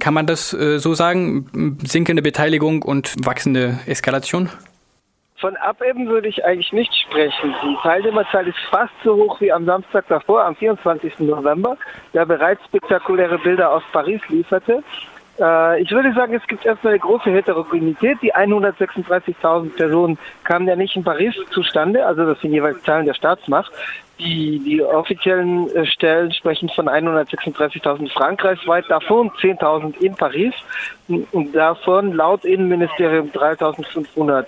Kann man das äh, so sagen? Sinkende Beteiligung und wachsende Eskalation? Von Abebben würde ich eigentlich nicht sprechen. Die Teilnehmerzahl ist fast so hoch wie am Samstag davor, am 24. November, der bereits spektakuläre Bilder aus Paris lieferte. Äh, ich würde sagen, es gibt erstmal eine große Heterogenität. Die 136.000 Personen kamen ja nicht in Paris zustande, also das sind jeweils Zahlen der Staatsmacht. Die, die offiziellen äh, Stellen sprechen von 136.000 frankreichsweit, davon 10.000 in Paris und davon laut Innenministerium 3.500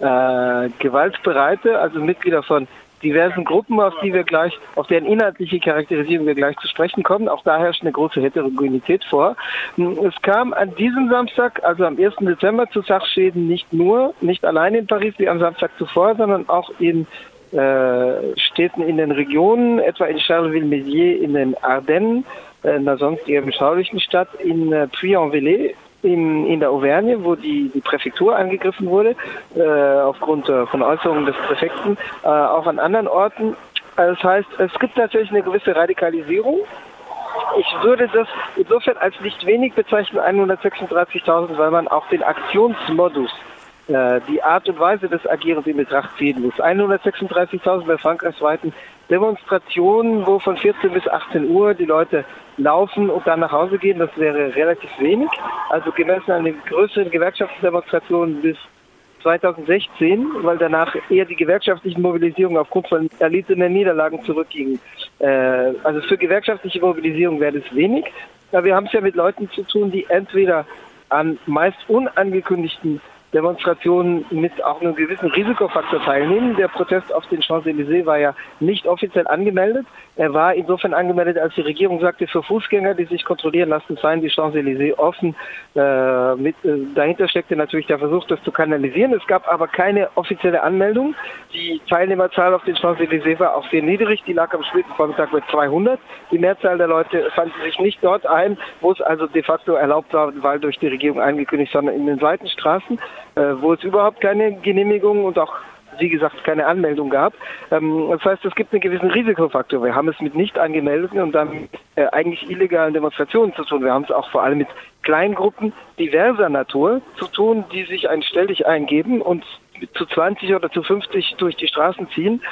äh, Gewaltbereite, also Mitglieder von diversen Gruppen, auf die wir gleich, auf deren inhaltliche Charakterisierung wir gleich zu sprechen kommen. Auch da herrscht eine große Heterogenität vor. Es kam an diesem Samstag, also am 1. Dezember, zu Sachschäden nicht nur, nicht allein in Paris wie am Samstag zuvor, sondern auch in äh, Städten in den Regionen, etwa in Charleville-Mézières in den Ardennen, äh, einer sonst eher beschaulichen Stadt, in äh, Puy-en-Velay in, in der Auvergne, wo die, die Präfektur angegriffen wurde, äh, aufgrund äh, von Äußerungen des Präfekten, äh, auch an anderen Orten. Das heißt, es gibt natürlich eine gewisse Radikalisierung. Ich würde das insofern als nicht wenig bezeichnen, 136.000, weil man auch den Aktionsmodus die Art und Weise des Agierens in Betracht ziehen muss. 136.000 bei frankreichsweiten Demonstrationen, wo von 14 bis 18 Uhr die Leute laufen und dann nach Hause gehen, das wäre relativ wenig. Also gemessen an den größeren Gewerkschaftsdemonstrationen bis 2016, weil danach eher die gewerkschaftlichen Mobilisierungen aufgrund von erlittenen Niederlagen zurückgingen. Äh, also für gewerkschaftliche Mobilisierung wäre das wenig. Aber wir haben es ja mit Leuten zu tun, die entweder an meist unangekündigten Demonstrationen mit auch einem gewissen Risikofaktor teilnehmen. Der Protest auf den Champs-Élysées war ja nicht offiziell angemeldet. Er war insofern angemeldet, als die Regierung sagte, für Fußgänger, die sich kontrollieren lassen, seien die Champs-Élysées offen. Äh, mit, äh, dahinter steckte natürlich der Versuch, das zu kanalisieren. Es gab aber keine offizielle Anmeldung. Die Teilnehmerzahl auf den Champs-Élysées war auch sehr niedrig. Die lag am späten Vormittag bei 200. Die Mehrzahl der Leute fand sich nicht dort ein, wo es also de facto erlaubt war, weil durch die Regierung angekündigt, sondern in den Seitenstraßen. Äh, wo es überhaupt keine Genehmigung und auch wie gesagt, keine Anmeldung gab. Ähm, das heißt, es gibt einen gewissen Risikofaktor. Wir haben es mit nicht angemeldeten und dann äh, eigentlich illegalen Demonstrationen zu tun. Wir haben es auch vor allem mit Kleingruppen diverser Natur zu tun, die sich ein Stelldich eingeben und zu 20 oder zu 50 durch die Straßen ziehen,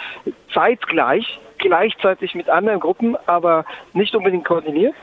zeitgleich, gleichzeitig mit anderen Gruppen, aber nicht unbedingt koordiniert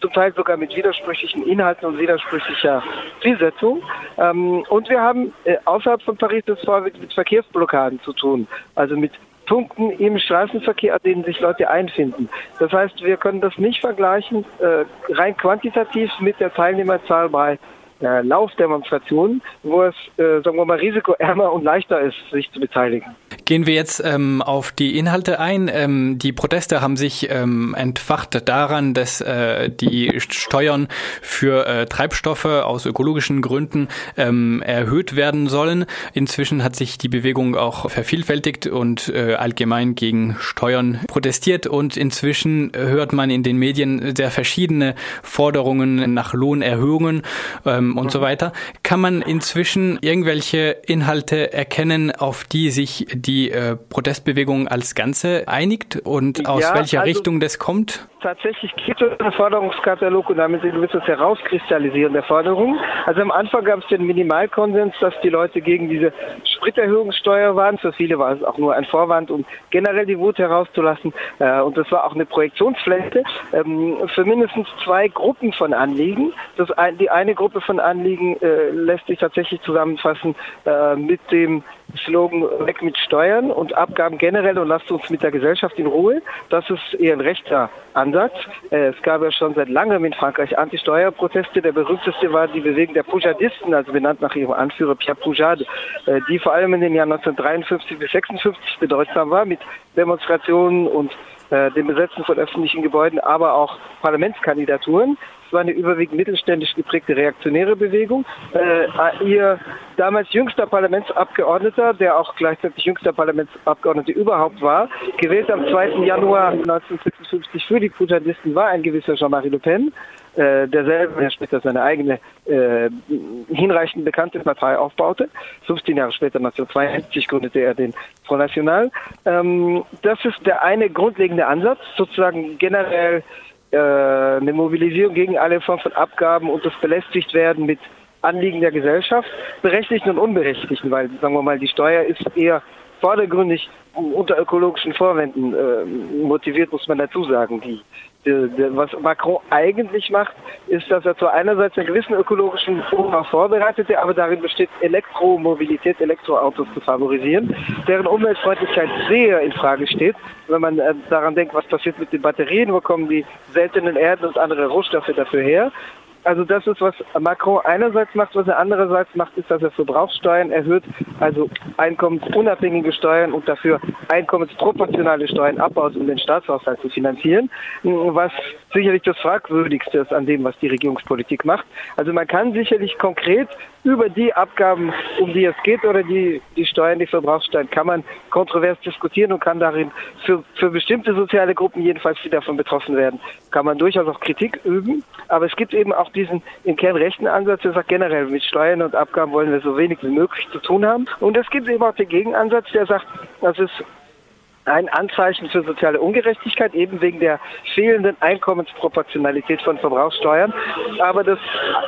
zum Teil sogar mit widersprüchlichen Inhalten und widersprüchlicher Zielsetzung. Ähm, und wir haben äh, außerhalb von Paris das vor mit, mit Verkehrsblockaden zu tun, also mit Punkten im Straßenverkehr, an denen sich Leute einfinden. Das heißt, wir können das nicht vergleichen äh, rein quantitativ mit der Teilnehmerzahl bei äh, Laufdemonstrationen, wo es, äh, sagen wir mal, risikoärmer und leichter ist, sich zu beteiligen. Gehen wir jetzt ähm, auf die Inhalte ein. Ähm, die Proteste haben sich ähm, entfacht daran, dass äh, die Steuern für äh, Treibstoffe aus ökologischen Gründen ähm, erhöht werden sollen. Inzwischen hat sich die Bewegung auch vervielfältigt und äh, allgemein gegen Steuern protestiert. Und inzwischen hört man in den Medien sehr verschiedene Forderungen nach Lohnerhöhungen ähm, und so weiter. Kann man inzwischen irgendwelche Inhalte erkennen, auf die sich die die äh, Protestbewegung als Ganze einigt und aus ja, welcher also Richtung das kommt? Tatsächlich gibt es einen Forderungskatalog und damit ein gewisses Herauskristallisieren der Forderungen. Also am Anfang gab es den Minimalkonsens, dass die Leute gegen diese Spriterhöhungssteuer waren. Für viele war es auch nur ein Vorwand, um generell die Wut herauszulassen. Äh, und das war auch eine Projektionsfläche ähm, für mindestens zwei Gruppen von Anliegen. Das ein, die eine Gruppe von Anliegen äh, lässt sich tatsächlich zusammenfassen äh, mit dem Slogan Weg mit Steuern und Abgaben generell und lasst uns mit der Gesellschaft in Ruhe. Das ist eher ein rechter Ansatz. Äh, es gab ja schon seit langem in Frankreich Anti-Steuerproteste. Der berühmteste war die Bewegung der Poujadisten, also benannt nach ihrem Anführer Pierre Poujade, äh, die vor allem in den Jahren 1953 bis 56 bedeutsam war mit Demonstrationen und äh, dem Besetzen von öffentlichen Gebäuden, aber auch Parlamentskandidaturen. Es war eine überwiegend mittelständisch geprägte reaktionäre Bewegung. Äh, ihr damals jüngster Parlamentsabgeordneter, der auch gleichzeitig jüngster Parlamentsabgeordneter überhaupt war, gewählt am 2. Januar 1956 für die Putadisten, war ein gewisser Jean-Marie Le Pen äh, derselbe, der später seine eigene äh, hinreichend bekannte Partei aufbaute. 15 Jahre später, 1972, gründete er den Front National. Ähm, das ist der eine grundlegende Ansatz, sozusagen generell eine Mobilisierung gegen alle Formen von Abgaben und das belästigt werden mit Anliegen der Gesellschaft, berechtigten und unberechtigten, weil, sagen wir mal, die Steuer ist eher vordergründig unter ökologischen Vorwänden äh, motiviert, muss man dazu sagen. Die, was Macron eigentlich macht, ist, dass er zwar einerseits einen gewissen ökologischen Umbau vorbereitete, aber darin besteht, Elektromobilität, Elektroautos zu favorisieren, deren Umweltfreundlichkeit sehr in Frage steht, wenn man äh, daran denkt, was passiert mit den Batterien, wo kommen die seltenen Erden und andere Rohstoffe dafür her. Also das ist, was Macron einerseits macht, was er andererseits macht, ist, dass er Verbrauchssteuern erhöht, also einkommensunabhängige Steuern und dafür einkommensproportionale Steuern abbaut, um den Staatshaushalt zu finanzieren, was sicherlich das Fragwürdigste ist an dem, was die Regierungspolitik macht. Also man kann sicherlich konkret über die Abgaben, um die es geht, oder die, die Steuern, die Verbrauchssteuern, kann man kontrovers diskutieren und kann darin für, für bestimmte soziale Gruppen jedenfalls, die davon betroffen werden, kann man durchaus auch Kritik üben. Aber es gibt eben auch diesen im Kern rechten Ansatz, der sagt generell, mit Steuern und Abgaben wollen wir so wenig wie möglich zu tun haben. Und es gibt eben auch den Gegenansatz, der sagt, das ist ein Anzeichen für soziale Ungerechtigkeit, eben wegen der fehlenden Einkommensproportionalität von Verbrauchssteuern. Aber das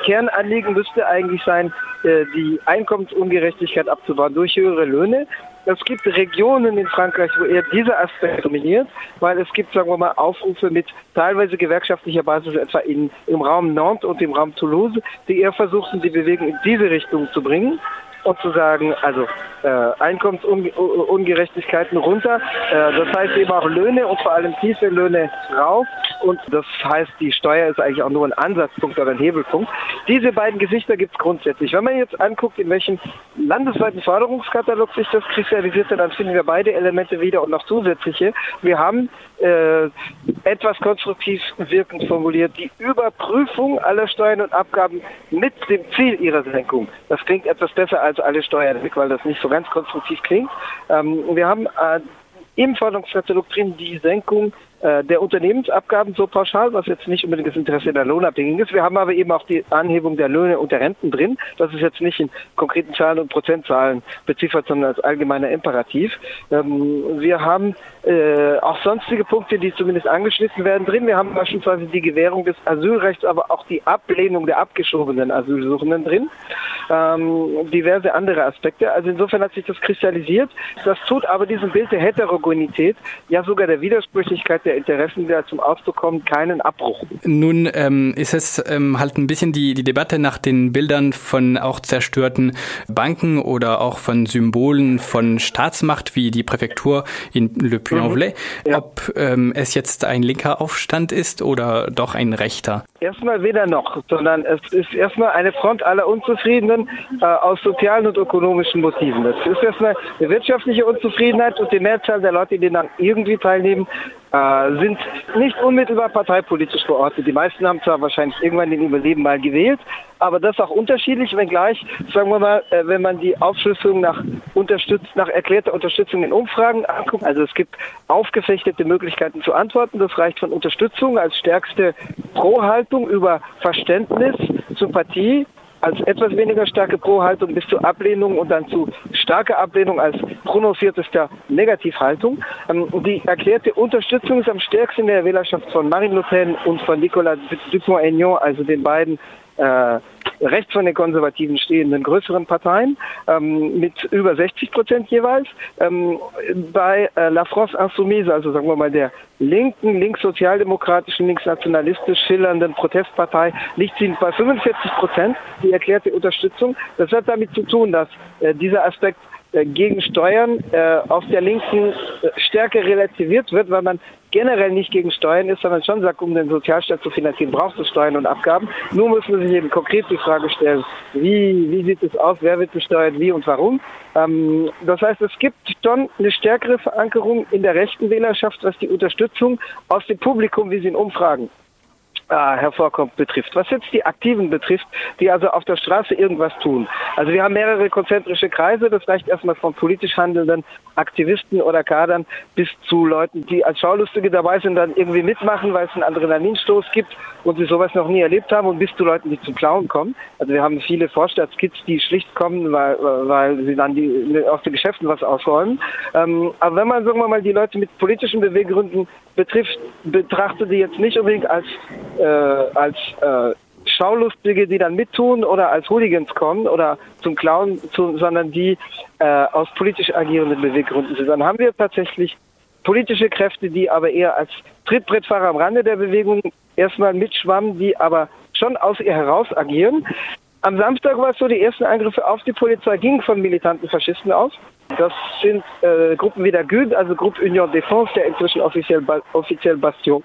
Kernanliegen müsste eigentlich sein, äh, die Einkommensungerechtigkeit abzubauen durch höhere Löhne. Es gibt Regionen in Frankreich, wo eher dieser Aspekt dominiert, weil es gibt, sagen wir mal, Aufrufe mit teilweise gewerkschaftlicher Basis, etwa in, im Raum Nantes und im Raum Toulouse, die eher versuchen, die Bewegung in diese Richtung zu bringen und zu sagen, also Einkommensungerechtigkeiten runter. Äh, das heißt eben auch Löhne und vor allem tiefe Löhne rauf. Und das heißt, die Steuer ist eigentlich auch nur ein Ansatzpunkt oder ein Hebelpunkt. Diese beiden Gesichter gibt es grundsätzlich. Wenn man jetzt anguckt, in welchem landesweiten Forderungskatalog sich das kristallisiert, dann finden wir beide Elemente wieder und noch zusätzliche. Wir haben äh, etwas konstruktiv wirkend formuliert, die Überprüfung aller Steuern und Abgaben mit dem Ziel ihrer Senkung. Das klingt etwas besser als alle Steuern weil das nicht so ganz konstruktiv klingt. Ähm, wir haben äh, im Forderungskatalog drin die Senkung der Unternehmensabgaben so pauschal, was jetzt nicht unbedingt das Interesse der Lohnabhängigen ist. Wir haben aber eben auch die Anhebung der Löhne und der Renten drin. Das ist jetzt nicht in konkreten Zahlen und Prozentzahlen beziffert, sondern als allgemeiner Imperativ. Ähm, wir haben äh, auch sonstige Punkte, die zumindest angeschnitten werden, drin. Wir haben beispielsweise die Gewährung des Asylrechts, aber auch die Ablehnung der abgeschobenen Asylsuchenden drin. Ähm, diverse andere Aspekte. Also insofern hat sich das kristallisiert. Das tut aber diesem Bild der Heterogenität, ja sogar der Widersprüchlichkeit der Interessen, die da zum Ausdruck kommen, keinen Abbruch. Nun ähm, ist es ähm, halt ein bisschen die, die Debatte nach den Bildern von auch zerstörten Banken oder auch von Symbolen von Staatsmacht wie die Präfektur in Le Puy-en-Velay, mhm. ja. ob ähm, es jetzt ein linker Aufstand ist oder doch ein rechter. Erstmal weder noch, sondern es ist erstmal eine Front aller Unzufriedenen äh, aus sozialen und ökonomischen Motiven. Es ist erstmal eine wirtschaftliche Unzufriedenheit und die Mehrzahl der Leute, die dann irgendwie teilnehmen, äh, sind nicht unmittelbar parteipolitisch verortet. Die meisten haben zwar wahrscheinlich irgendwann in ihrem Leben mal gewählt, aber das auch unterschiedlich, wenngleich, sagen wir mal, äh, wenn man die Aufschlüsselung nach, unterstützt, nach erklärter Unterstützung in Umfragen anguckt, also es gibt aufgefechtete Möglichkeiten zu antworten. Das reicht von Unterstützung als stärkste Pro-Haltung über Verständnis, Sympathie, als etwas weniger starke Pro-Haltung bis zur Ablehnung und dann zu starker Ablehnung als prononciertester Negativhaltung. Ähm, die erklärte Unterstützung ist am stärksten in der Wählerschaft von Marine Le Pen und von Nicolas Dupont-Aignan, also den beiden äh, rechts von den Konservativen stehenden größeren Parteien ähm, mit über 60 Prozent jeweils. Ähm, bei äh, La France Insoumise, also sagen wir mal der linken, linkssozialdemokratischen, linksnationalistisch schillernden Protestpartei, liegt sie bei 45 Prozent, die erklärte Unterstützung. Das hat damit zu tun, dass äh, dieser Aspekt äh, gegen Steuern äh, auf der Linken äh, stärker relativiert wird, weil man generell nicht gegen Steuern ist, sondern schon sagt, um den Sozialstaat zu finanzieren, braucht es Steuern und Abgaben. Nur muss man sich eben konkret die Frage stellen, wie, wie sieht es aus, wer wird besteuert, wie und warum. Ähm, das heißt, es gibt schon eine stärkere Verankerung in der rechten Wählerschaft, was die Unterstützung aus dem Publikum, wie sie in Umfragen äh, hervorkommt, betrifft. Was jetzt die Aktiven betrifft, die also auf der Straße irgendwas tun. Also wir haben mehrere konzentrische Kreise, das reicht erstmal von politisch handelnden Aktivisten oder Kadern bis zu Leuten, die als Schaulustige dabei sind, dann irgendwie mitmachen, weil es einen Adrenalinstoß gibt und sie sowas noch nie erlebt haben und bis zu Leuten, die zum Klauen kommen. Also wir haben viele Vorstadtskids, die schlicht kommen, weil, weil sie dann die, aus den Geschäften was ausräumen. Ähm, aber wenn man, sagen wir mal, die Leute mit politischen Beweggründen betrifft, betrachtet die jetzt nicht unbedingt als äh, als äh, Schaulustige, die dann mittun oder als Hooligans kommen oder zum Clown, zu, sondern die äh, aus politisch agierenden Beweggründen sind. Dann haben wir tatsächlich politische Kräfte, die aber eher als Trittbrettfahrer am Rande der Bewegung erstmal mitschwammen, die aber schon aus ihr heraus agieren. Am Samstag war es so, die ersten Angriffe auf die Polizei gingen von militanten Faschisten aus. Das sind äh, Gruppen wie der GUD, also Gruppe Union Défense, der inzwischen offiziell, offiziell Bastion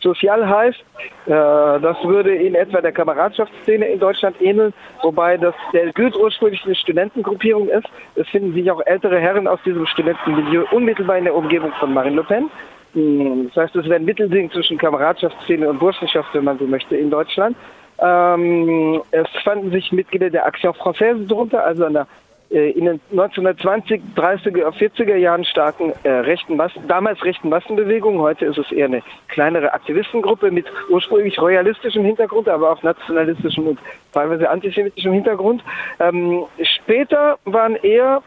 Sozial heißt. Äh, das würde in etwa der Kameradschaftsszene in Deutschland ähneln, wobei das der GUD ursprünglich eine Studentengruppierung ist. Es finden sich auch ältere Herren aus diesem Studentenmilieu unmittelbar in der Umgebung von Marine Le Pen. Hm, das heißt, es wäre ein Mittelding zwischen Kameradschaftsszene und Burschenschaft, wenn man so möchte, in Deutschland. Ähm, es fanden sich Mitglieder der Action Française drunter, also einer äh, in den 1920, 30er, 40er Jahren starken äh, rechten Massen, damals rechten Massenbewegungen. Heute ist es eher eine kleinere Aktivistengruppe mit ursprünglich royalistischem Hintergrund, aber auch nationalistischem und teilweise antisemitischem Hintergrund. Ähm, später waren eher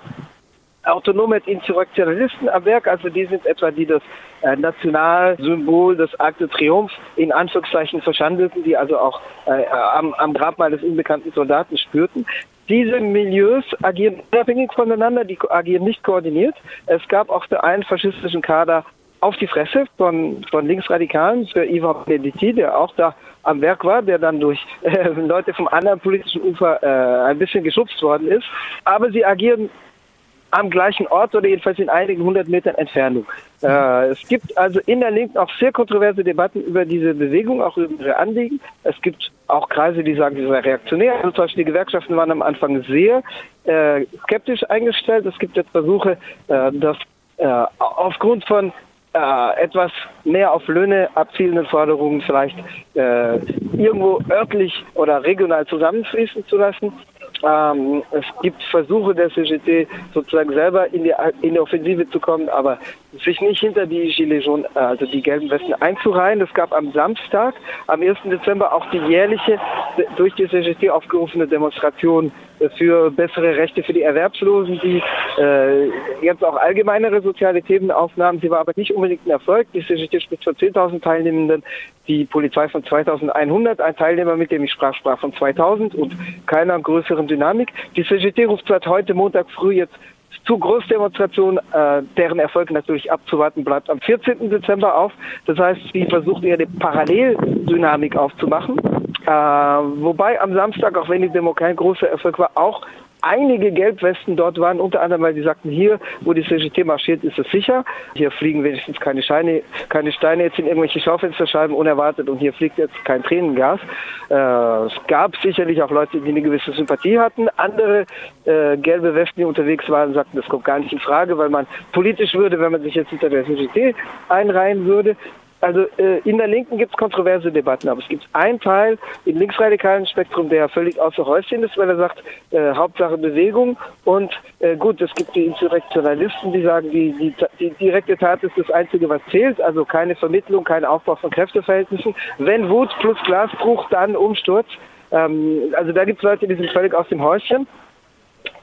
autonome Insurrektionalisten am Werk, also die sind etwa die das äh, Nationalsymbol des Arc de Triomphe in Anführungszeichen verschandelten, die also auch äh, am, am Grabmal des unbekannten Soldaten spürten. Diese Milieus agieren unabhängig voneinander, die agieren nicht koordiniert. Es gab auch für einen faschistischen Kader auf die Fresse von, von Linksradikalen für Ivan Benediti, der auch da am Werk war, der dann durch äh, Leute vom anderen politischen Ufer äh, ein bisschen geschubst worden ist. Aber sie agieren am gleichen Ort oder jedenfalls in einigen hundert Metern Entfernung. Äh, es gibt also in der Linken auch sehr kontroverse Debatten über diese Bewegung, auch über ihre Anliegen. Es gibt auch Kreise, die sagen, sie sei reaktionär. Also zum Beispiel die Gewerkschaften waren am Anfang sehr äh, skeptisch eingestellt. Es gibt jetzt Versuche, äh, dass äh, aufgrund von äh, etwas mehr auf Löhne abzielenden Forderungen vielleicht äh, irgendwo örtlich oder regional zusammenfließen zu lassen. Ähm, es gibt Versuche der CGT sozusagen selber in die, in die Offensive zu kommen, aber sich nicht hinter die Gilets jaunes, also die gelben Westen einzureihen. Es gab am Samstag, am 1. Dezember auch die jährliche durch die CGT aufgerufene Demonstration für bessere Rechte für die Erwerbslosen, die äh, jetzt auch allgemeinere soziale Themen aufnahmen. Sie war aber nicht unbedingt ein Erfolg. Die CGT spricht von 10.000 Teilnehmenden, die Polizei von 2.100, ein Teilnehmer, mit dem ich sprach, sprach von 2.000 und keiner größeren Dynamik. Die CGT ruft seit heute Montag früh jetzt zu Großdemonstrationen, äh, deren Erfolg natürlich abzuwarten bleibt, am 14. Dezember auf. Das heißt, sie versucht eher eine Paralleldynamik aufzumachen. Äh, wobei am Samstag, auch wenn die Demo kein großer Erfolg war, auch einige Gelbwesten dort waren, unter anderem, weil sie sagten, hier, wo die CGT marschiert, ist es sicher. Hier fliegen wenigstens keine Steine, keine Steine jetzt in irgendwelche Schaufensterscheiben unerwartet und hier fliegt jetzt kein Tränengas. Äh, es gab sicherlich auch Leute, die eine gewisse Sympathie hatten. Andere äh, gelbe Westen, die unterwegs waren, sagten, das kommt gar nicht in Frage, weil man politisch würde, wenn man sich jetzt hinter der CGT einreihen würde. Also äh, in der Linken gibt es kontroverse Debatten, aber es gibt einen Teil im linksradikalen Spektrum, der völlig außer Häuschen ist, weil er sagt, äh, Hauptsache Bewegung und äh, gut, es gibt die Insurrektionalisten, die sagen, die, die, die direkte Tat ist das Einzige, was zählt, also keine Vermittlung, kein Aufbau von Kräfteverhältnissen. Wenn Wut plus Glasbruch, dann Umsturz. Ähm, also da gibt es Leute, die sind völlig aus dem Häuschen.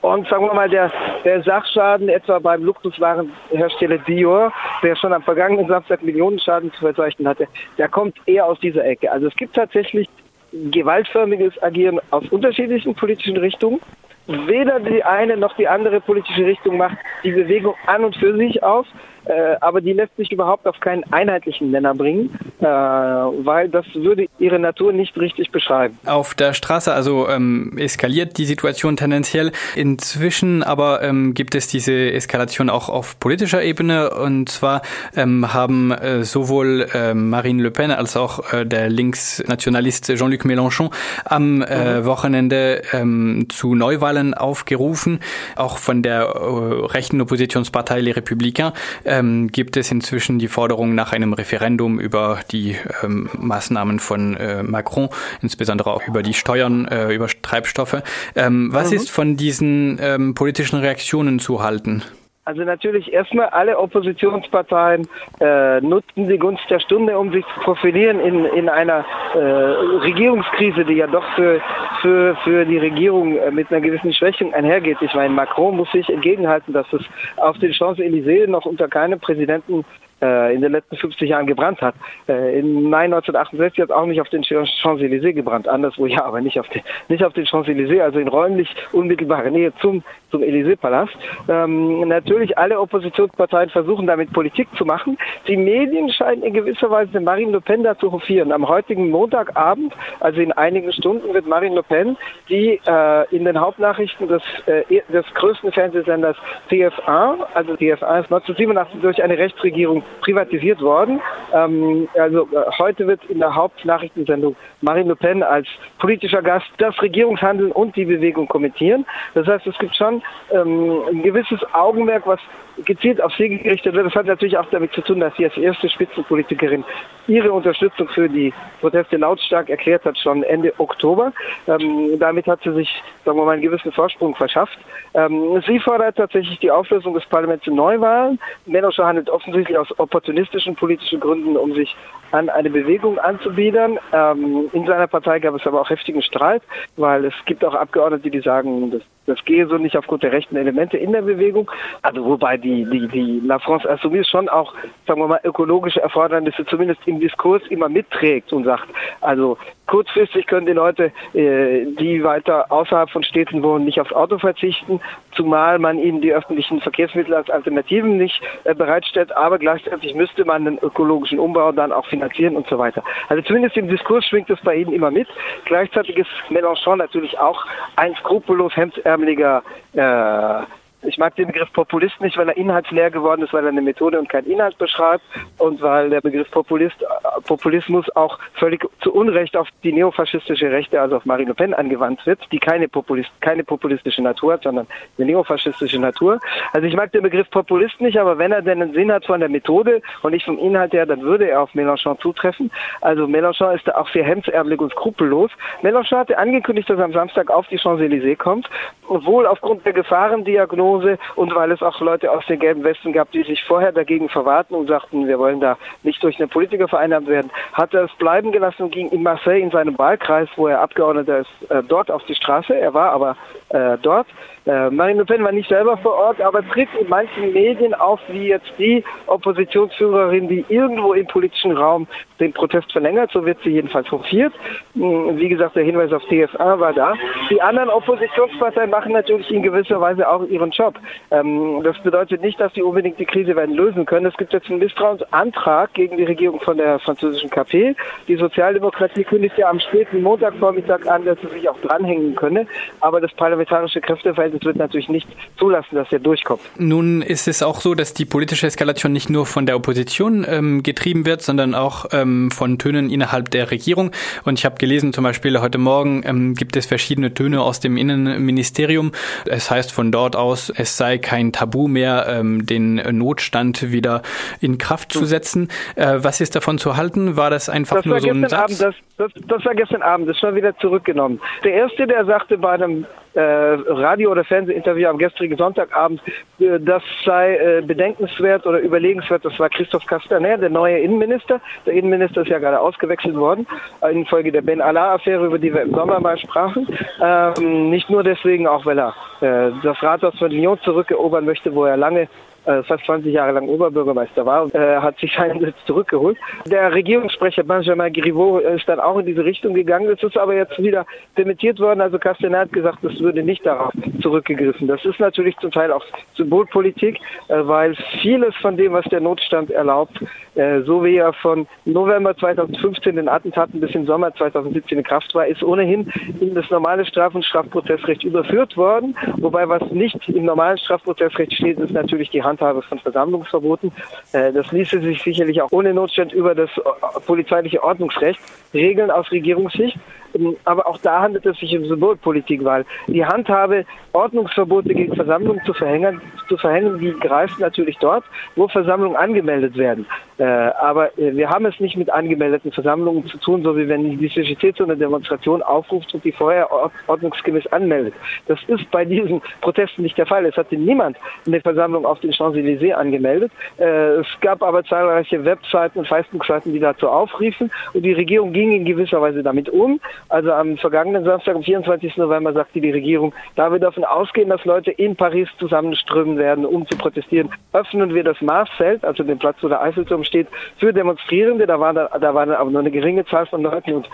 Und sagen wir mal, der, der Sachschaden etwa beim Luxuswarenhersteller Dior, der schon am vergangenen Samstag Millionenschaden zu verzeichnen hatte, der kommt eher aus dieser Ecke. Also es gibt tatsächlich gewaltförmiges Agieren aus unterschiedlichen politischen Richtungen. Weder die eine noch die andere politische Richtung macht die Bewegung an und für sich aus, äh, aber die lässt sich überhaupt auf keinen einheitlichen Nenner bringen, weil das würde ihre Natur nicht richtig beschreiben. Auf der Straße also ähm, eskaliert die Situation tendenziell. Inzwischen aber ähm, gibt es diese Eskalation auch auf politischer Ebene und zwar ähm, haben äh, sowohl äh, Marine Le Pen als auch äh, der Linksnationalist Jean-Luc Mélenchon am äh, mhm. Wochenende ähm, zu Neuwahlen aufgerufen, auch von der äh, rechten Oppositionspartei Les Républicains. Äh, ähm, gibt es inzwischen die Forderung nach einem Referendum über die ähm, Maßnahmen von äh, Macron, insbesondere auch über die Steuern, äh, über Treibstoffe. Ähm, was mhm. ist von diesen ähm, politischen Reaktionen zu halten? Also natürlich erstmal alle Oppositionsparteien äh, nutzten die Gunst der Stunde, um sich zu profilieren in, in einer äh, Regierungskrise, die ja doch für, für, für die Regierung äh, mit einer gewissen Schwächung einhergeht. Ich meine, Macron muss sich entgegenhalten, dass es auf den Champs-Élysées noch unter keinem Präsidenten äh, in den letzten 50 Jahren gebrannt hat. Äh, Im Mai 1968 hat auch nicht auf den Champs-Élysées gebrannt, anderswo ja, aber nicht auf den, nicht auf den Champs-Élysées, also in räumlich unmittelbarer Nähe zum, zum Élysée-Palast. Ähm, natürlich alle Oppositionsparteien versuchen damit Politik zu machen. Die Medien scheinen in gewisser Weise Marine Le Pen da zu hofieren. Am heutigen Montagabend, also in einigen Stunden, wird Marine Le Pen, die äh, in den Hauptnachrichten des, äh, des größten Fernsehsenders TF1, also TF1 ist 1987 durch eine Rechtsregierung privatisiert worden. Ähm, also äh, heute wird in der Hauptnachrichtensendung Marine Le Pen als politischer Gast das Regierungshandeln und die Bewegung kommentieren. Das heißt, es gibt schon ähm, ein gewisses Augenmerk, was gezielt auf sie gerichtet wird. Das hat natürlich auch damit zu tun, dass sie als erste Spitzenpolitikerin ihre Unterstützung für die Proteste lautstark erklärt hat, schon Ende Oktober. Ähm, damit hat sie sich, sagen wir mal, einen gewissen Vorsprung verschafft. Ähm, sie fordert tatsächlich die Auflösung des Parlaments in Neuwahlen. Mélenchon handelt offensichtlich aus opportunistischen politischen Gründen, um sich an eine Bewegung anzubiedern. Ähm, in seiner Partei gab es aber auch heftigen Streit, weil es gibt auch Abgeordnete, die sagen, das, das gehe so nicht aufgrund der rechten Elemente in der Bewegung. Also wobei die, die, die La France Insoumise schon auch, sagen wir mal, ökologische Erfordernisse zumindest im Diskurs immer mitträgt und sagt, also kurzfristig können die Leute, äh, die weiter außerhalb von Städten wohnen, nicht aufs Auto verzichten, zumal man ihnen die öffentlichen Verkehrsmittel als Alternativen nicht äh, bereitstellt, aber gleichzeitig müsste man den ökologischen Umbau dann auch finanzieren und so weiter. Also zumindest im Diskurs schwingt es bei ihnen immer mit. Gleichzeitig ist Mélenchon natürlich auch ein skrupellos hemdsärmeliger äh, ich mag den Begriff Populist nicht, weil er inhaltsleer geworden ist, weil er eine Methode und keinen Inhalt beschreibt und weil der Begriff Populist, äh, Populismus auch völlig zu Unrecht auf die neofaschistische Rechte, also auf Marine Le Pen angewandt wird, die keine, Populist, keine populistische Natur hat, sondern eine neofaschistische Natur. Also ich mag den Begriff Populist nicht, aber wenn er denn einen Sinn hat von der Methode und nicht vom Inhalt her, dann würde er auf Mélenchon zutreffen. Also Mélenchon ist da auch sehr hemdsärmelig und skrupellos. Mélenchon hatte angekündigt, dass er am Samstag auf die Champs-Élysées kommt, obwohl aufgrund der Gefahrendiagnose Hause und weil es auch Leute aus den gelben Westen gab, die sich vorher dagegen verwahrten und sagten, wir wollen da nicht durch eine Politiker vereinnahmt werden, hat er es bleiben gelassen und ging in Marseille in seinem Wahlkreis, wo er Abgeordneter ist, äh, dort auf die Straße. Er war aber äh, dort. Äh, Marine Le Pen war nicht selber vor Ort, aber tritt in manchen Medien auf, wie jetzt die Oppositionsführerin, die irgendwo im politischen Raum den Protest verlängert. So wird sie jedenfalls hofiert. Hm, wie gesagt, der Hinweis auf TFA war da. Die anderen Oppositionsparteien machen natürlich in gewisser Weise auch ihren Job. Ähm, das bedeutet nicht, dass sie unbedingt die Krise werden lösen können. Es gibt jetzt einen Misstrauensantrag gegen die Regierung von der französischen KP. Die Sozialdemokratie kündigt ja am späten Montagvormittag an, dass sie sich auch dranhängen könne. Aber das parlamentarische Kräfteverhältnis wird natürlich nicht zulassen, dass er durchkommt. Nun ist es auch so, dass die politische Eskalation nicht nur von der Opposition ähm, getrieben wird, sondern auch ähm, von Tönen innerhalb der Regierung. Und ich habe gelesen, zum Beispiel heute Morgen ähm, gibt es verschiedene Töne aus dem Innenministerium. Es heißt von dort aus, es sei kein Tabu mehr, ähm, den Notstand wieder in Kraft zu setzen. Äh, was ist davon zu halten? War das einfach das nur so ein Satz? Abend, das, das, das war gestern Abend, das ist schon wieder zurückgenommen. Der Erste, der sagte bei einem Radio- oder Fernsehinterview am gestrigen Sonntagabend, äh, das sei äh, bedenkenswert oder überlegenswert, das war Christoph Castaner, der neue Innenminister. Der Innenminister ist ja gerade ausgewechselt worden, äh, infolge der Ben Allah-Affäre, über die wir im Sommer mal sprachen. Ähm, nicht nur deswegen, auch weil er äh, das Rathaus von Lyon zurückerobern möchte, wo er lange äh, fast 20 Jahre lang Oberbürgermeister war, äh, hat sich seinen Sitz zurückgeholt. Der Regierungssprecher Benjamin Griveaux ist dann auch in diese Richtung gegangen. Das ist aber jetzt wieder dementiert worden. Also Castaner hat gesagt, es würde nicht darauf zurückgegriffen. Das ist natürlich zum Teil auch Symbolpolitik, äh, weil vieles von dem, was der Notstand erlaubt, äh, so wie er von November 2015 den Attentaten bis in Sommer 2017 in Kraft war, ist ohnehin in das normale Straf- und Strafprozessrecht überführt worden. Wobei was nicht im normalen Strafprozessrecht steht, ist natürlich die Hand Handhabe von Versammlungsverboten. Äh, das ließe sich sicherlich auch ohne Notstand über das äh, polizeiliche Ordnungsrecht regeln aus Regierungssicht. Ähm, aber auch da handelt es sich um Symbolpolitik, weil die Handhabe, Ordnungsverbote gegen Versammlungen zu verhängen, zu verhängen, die greifen natürlich dort, wo Versammlungen angemeldet werden. Äh, aber äh, wir haben es nicht mit angemeldeten Versammlungen zu tun, so wie wenn die CGT zu einer Demonstration aufruft und die vorher ordnungsgemäß anmeldet. Das ist bei diesen Protesten nicht der Fall. Es hatte niemand eine Versammlung auf den Champs-Élysées angemeldet. Äh, es gab aber zahlreiche Webseiten und Facebook-Seiten, die dazu aufriefen und die Regierung ging in gewisser Weise damit um. Also am vergangenen Samstag, am 24. November, sagte die Regierung, da wir davon ausgehen, dass Leute in Paris zusammenströmen werden, um zu protestieren, öffnen wir das Marsfeld, also den Platz, wo der Eiffelturm steht, für Demonstrierende. Da war, da, da war aber nur eine geringe Zahl von Leuten und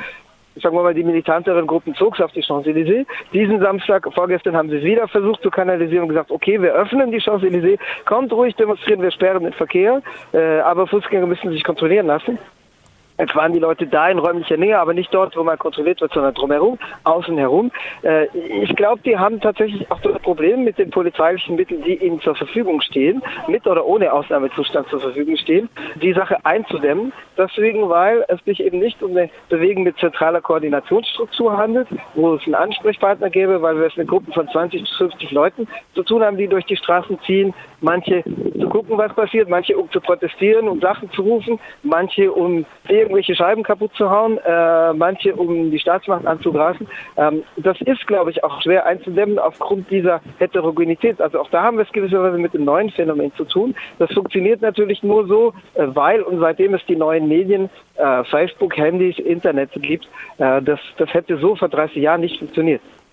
sagen wir mal, die militanteren Gruppen zog auf die Champs-Élysées. Diesen Samstag, vorgestern, haben sie es wieder versucht zu kanalisieren und gesagt, okay, wir öffnen die Champs-Élysées, kommt ruhig demonstrieren, wir sperren den Verkehr, äh, aber Fußgänger müssen sich kontrollieren lassen. Jetzt waren die Leute da in räumlicher Nähe, aber nicht dort, wo man kontrolliert wird, sondern drumherum, außen herum. Äh, ich glaube, die haben tatsächlich auch das Problem mit den polizeilichen Mitteln, die ihnen zur Verfügung stehen, mit oder ohne Ausnahmezustand zur Verfügung stehen, die Sache einzudämmen. Deswegen, weil es sich eben nicht um eine Bewegung mit zentraler Koordinationsstruktur handelt, wo es einen Ansprechpartner gäbe, weil wir es mit Gruppen von 20 bis 50 Leuten zu tun haben, die durch die Straßen ziehen, manche zu gucken, was passiert, manche um zu protestieren, um Sachen zu rufen, manche um irgendwelche Scheiben kaputt zu hauen, äh, manche um die Staatsmacht anzugreifen. Ähm, das ist, glaube ich, auch schwer einzudämmen aufgrund dieser Heterogenität. Also auch da haben wir es gewisserweise mit dem neuen Phänomen zu tun. Das funktioniert natürlich nur so, äh, weil und seitdem es die neuen Medien, äh, Facebook, Handys, Internet gibt, äh, das, das hätte so vor 30 Jahren nicht funktioniert.